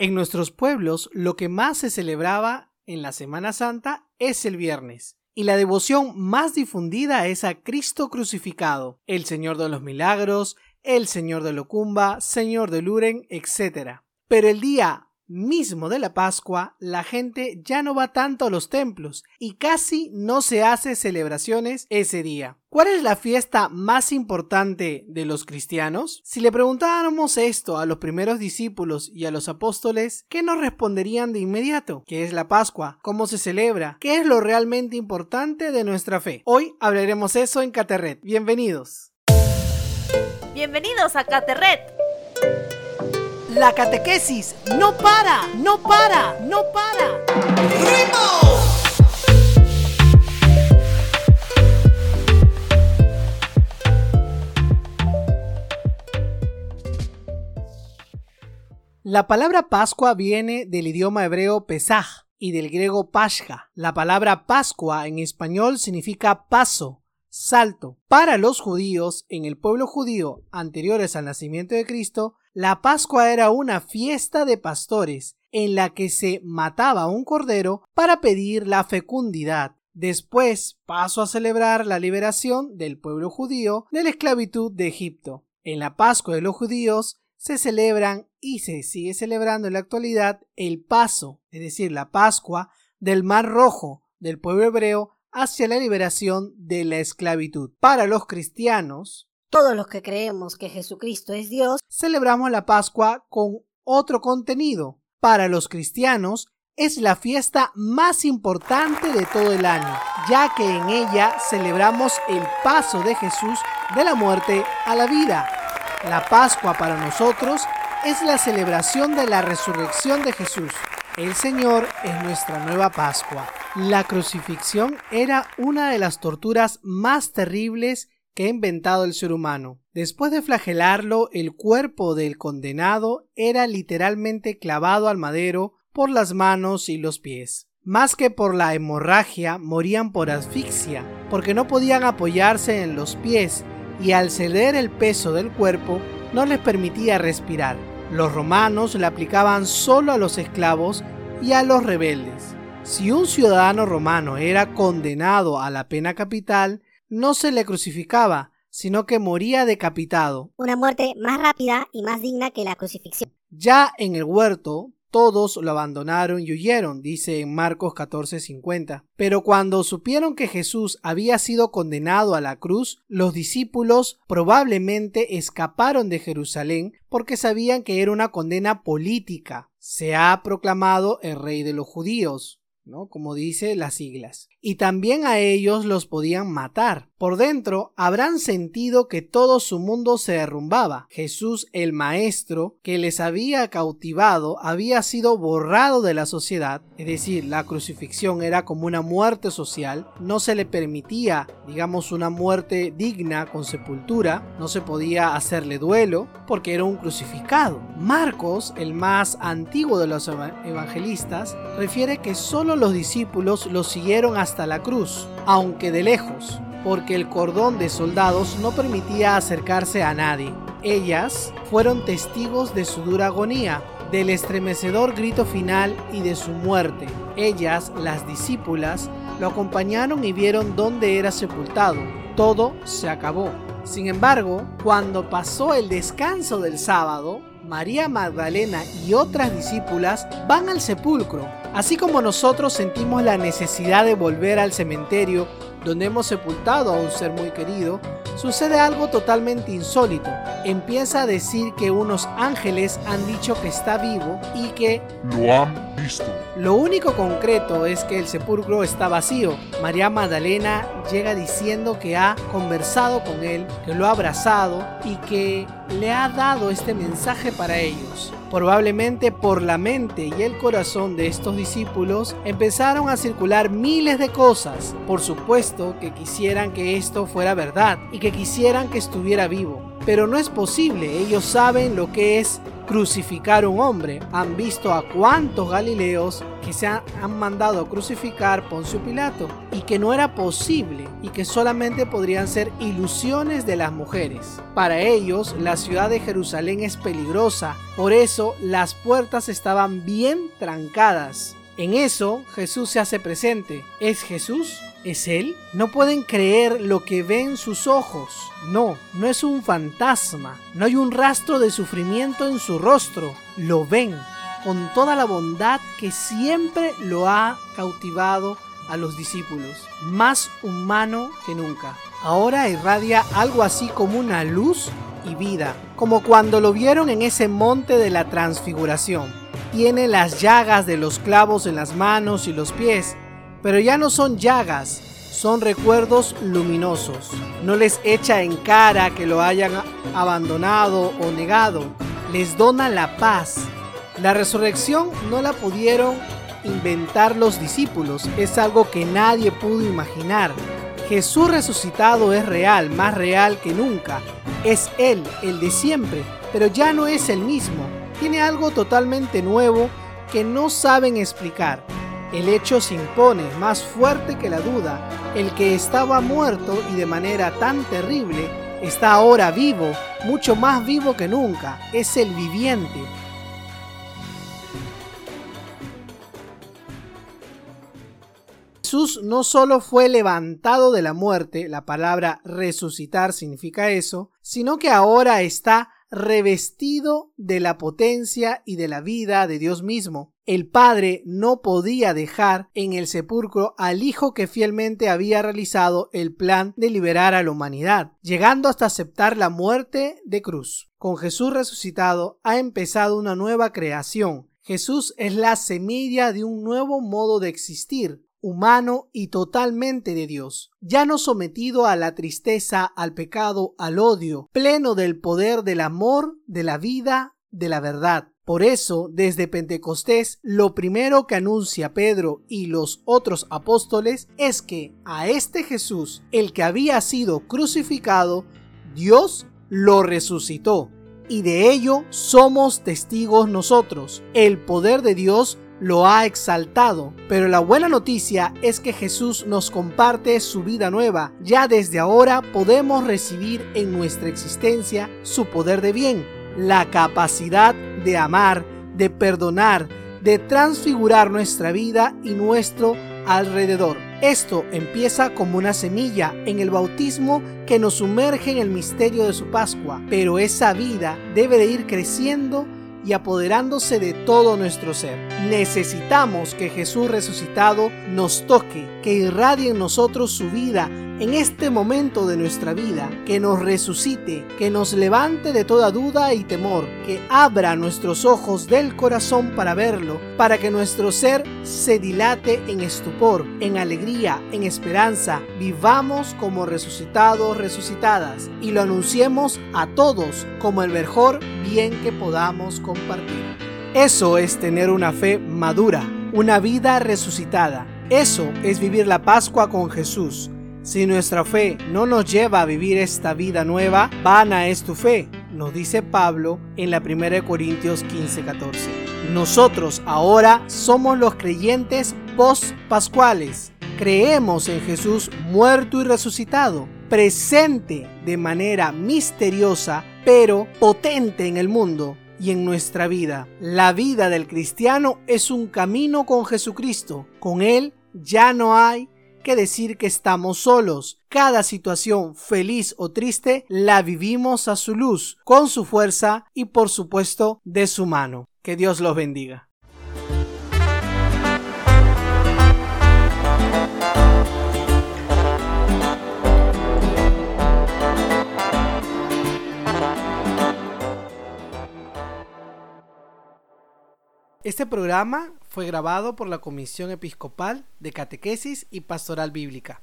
En nuestros pueblos lo que más se celebraba en la Semana Santa es el viernes. Y la devoción más difundida es a Cristo crucificado, el Señor de los Milagros, el Señor de Locumba, Señor de Luren, etc. Pero el día mismo de la Pascua, la gente ya no va tanto a los templos y casi no se hace celebraciones ese día. ¿Cuál es la fiesta más importante de los cristianos? Si le preguntáramos esto a los primeros discípulos y a los apóstoles, ¿qué nos responderían de inmediato? ¿Qué es la Pascua? ¿Cómo se celebra? ¿Qué es lo realmente importante de nuestra fe? Hoy hablaremos eso en Caterret. Bienvenidos. Bienvenidos a Caterret. La catequesis no para, no para, no para. La palabra Pascua viene del idioma hebreo Pesaj y del griego Pascha. La palabra Pascua en español significa paso, salto. Para los judíos, en el pueblo judío anteriores al nacimiento de Cristo, la Pascua era una fiesta de pastores en la que se mataba un cordero para pedir la fecundidad. Después pasó a celebrar la liberación del pueblo judío de la esclavitud de Egipto. En la Pascua de los judíos se celebran y se sigue celebrando en la actualidad el paso, es decir, la Pascua del Mar Rojo del pueblo hebreo hacia la liberación de la esclavitud. Para los cristianos, todos los que creemos que Jesucristo es Dios, celebramos la Pascua con otro contenido. Para los cristianos, es la fiesta más importante de todo el año, ya que en ella celebramos el paso de Jesús de la muerte a la vida. La Pascua para nosotros es la celebración de la resurrección de Jesús. El Señor es nuestra nueva Pascua. La crucifixión era una de las torturas más terribles que ha inventado el ser humano. Después de flagelarlo, el cuerpo del condenado era literalmente clavado al madero por las manos y los pies. Más que por la hemorragia, morían por asfixia, porque no podían apoyarse en los pies y al ceder el peso del cuerpo no les permitía respirar. Los romanos le aplicaban solo a los esclavos y a los rebeldes. Si un ciudadano romano era condenado a la pena capital, no se le crucificaba, sino que moría decapitado. Una muerte más rápida y más digna que la crucifixión. Ya en el huerto, todos lo abandonaron y huyeron, dice en Marcos 14:50. Pero cuando supieron que Jesús había sido condenado a la cruz, los discípulos probablemente escaparon de Jerusalén porque sabían que era una condena política. Se ha proclamado el rey de los judíos, ¿no? Como dice las siglas y también a ellos los podían matar. Por dentro habrán sentido que todo su mundo se derrumbaba. Jesús el Maestro que les había cautivado había sido borrado de la sociedad, es decir, la crucifixión era como una muerte social, no se le permitía, digamos, una muerte digna con sepultura, no se podía hacerle duelo porque era un crucificado. Marcos, el más antiguo de los evangelistas, refiere que solo los discípulos lo siguieron hasta hasta la cruz, aunque de lejos, porque el cordón de soldados no permitía acercarse a nadie. Ellas fueron testigos de su dura agonía, del estremecedor grito final y de su muerte. Ellas, las discípulas, lo acompañaron y vieron dónde era sepultado. Todo se acabó. Sin embargo, cuando pasó el descanso del sábado, María Magdalena y otras discípulas van al sepulcro. Así como nosotros sentimos la necesidad de volver al cementerio donde hemos sepultado a un ser muy querido, sucede algo totalmente insólito. Empieza a decir que unos ángeles han dicho que está vivo y que lo han visto. Lo único concreto es que el sepulcro está vacío. María Magdalena llega diciendo que ha conversado con él, que lo ha abrazado y que le ha dado este mensaje para ellos. Probablemente por la mente y el corazón de estos discípulos empezaron a circular miles de cosas. Por supuesto que quisieran que esto fuera verdad y que quisieran que estuviera vivo. Pero no es posible, ellos saben lo que es crucificar un hombre. Han visto a cuántos galileos que se han, mandado a crucificar Poncio Pilato y que no era posible y que solamente podrían ser ilusiones de las mujeres. Para ellos, la ciudad de Jerusalén es peligrosa, por eso las puertas estaban bien trancadas. En eso Jesús se hace presente. ¿Es Jesús? ¿Es Él? No pueden creer lo que ven sus ojos. No, no es un fantasma. No hay un rastro de sufrimiento en su rostro. Lo ven con toda la bondad que siempre lo ha cautivado a los discípulos. Más humano que nunca. Ahora irradia algo así como una luz y vida, como cuando lo vieron en ese monte de la transfiguración. Tiene las llagas de los clavos en las manos y los pies, pero ya no son llagas, son recuerdos luminosos. No les echa en cara que lo hayan abandonado o negado, les dona la paz. La resurrección no la pudieron inventar los discípulos, es algo que nadie pudo imaginar. Jesús resucitado es real, más real que nunca. Es Él, el de siempre, pero ya no es el mismo. Tiene algo totalmente nuevo que no saben explicar. El hecho se impone más fuerte que la duda. El que estaba muerto y de manera tan terrible está ahora vivo, mucho más vivo que nunca. Es el viviente. Jesús no solo fue levantado de la muerte, la palabra resucitar significa eso, sino que ahora está revestido de la potencia y de la vida de Dios mismo. El Padre no podía dejar en el sepulcro al Hijo que fielmente había realizado el plan de liberar a la humanidad, llegando hasta aceptar la muerte de cruz. Con Jesús resucitado ha empezado una nueva creación. Jesús es la semilla de un nuevo modo de existir, humano y totalmente de Dios, ya no sometido a la tristeza, al pecado, al odio, pleno del poder del amor, de la vida, de la verdad. Por eso, desde Pentecostés, lo primero que anuncia Pedro y los otros apóstoles es que a este Jesús, el que había sido crucificado, Dios lo resucitó. Y de ello somos testigos nosotros. El poder de Dios lo ha exaltado. Pero la buena noticia es que Jesús nos comparte su vida nueva. Ya desde ahora podemos recibir en nuestra existencia su poder de bien, la capacidad de amar, de perdonar, de transfigurar nuestra vida y nuestro alrededor. Esto empieza como una semilla en el bautismo que nos sumerge en el misterio de su Pascua, pero esa vida debe de ir creciendo y apoderándose de todo nuestro ser. Necesitamos que Jesús resucitado nos toque, que irradie en nosotros su vida en este momento de nuestra vida, que nos resucite, que nos levante de toda duda y temor, que abra nuestros ojos del corazón para verlo, para que nuestro ser se dilate en estupor, en alegría, en esperanza, vivamos como resucitados, resucitadas, y lo anunciemos a todos como el mejor bien que podamos compartir. Eso es tener una fe madura, una vida resucitada. Eso es vivir la Pascua con Jesús si nuestra fe no nos lleva a vivir esta vida nueva, vana es tu fe, nos dice Pablo en la 1 Corintios 15:14. Nosotros ahora somos los creyentes post-pascuales. Creemos en Jesús muerto y resucitado, presente de manera misteriosa, pero potente en el mundo y en nuestra vida. La vida del cristiano es un camino con Jesucristo. Con Él ya no hay que decir que estamos solos. Cada situación, feliz o triste, la vivimos a su luz, con su fuerza y por supuesto de su mano. Que Dios los bendiga. Este programa fue grabado por la Comisión Episcopal de Catequesis y Pastoral Bíblica.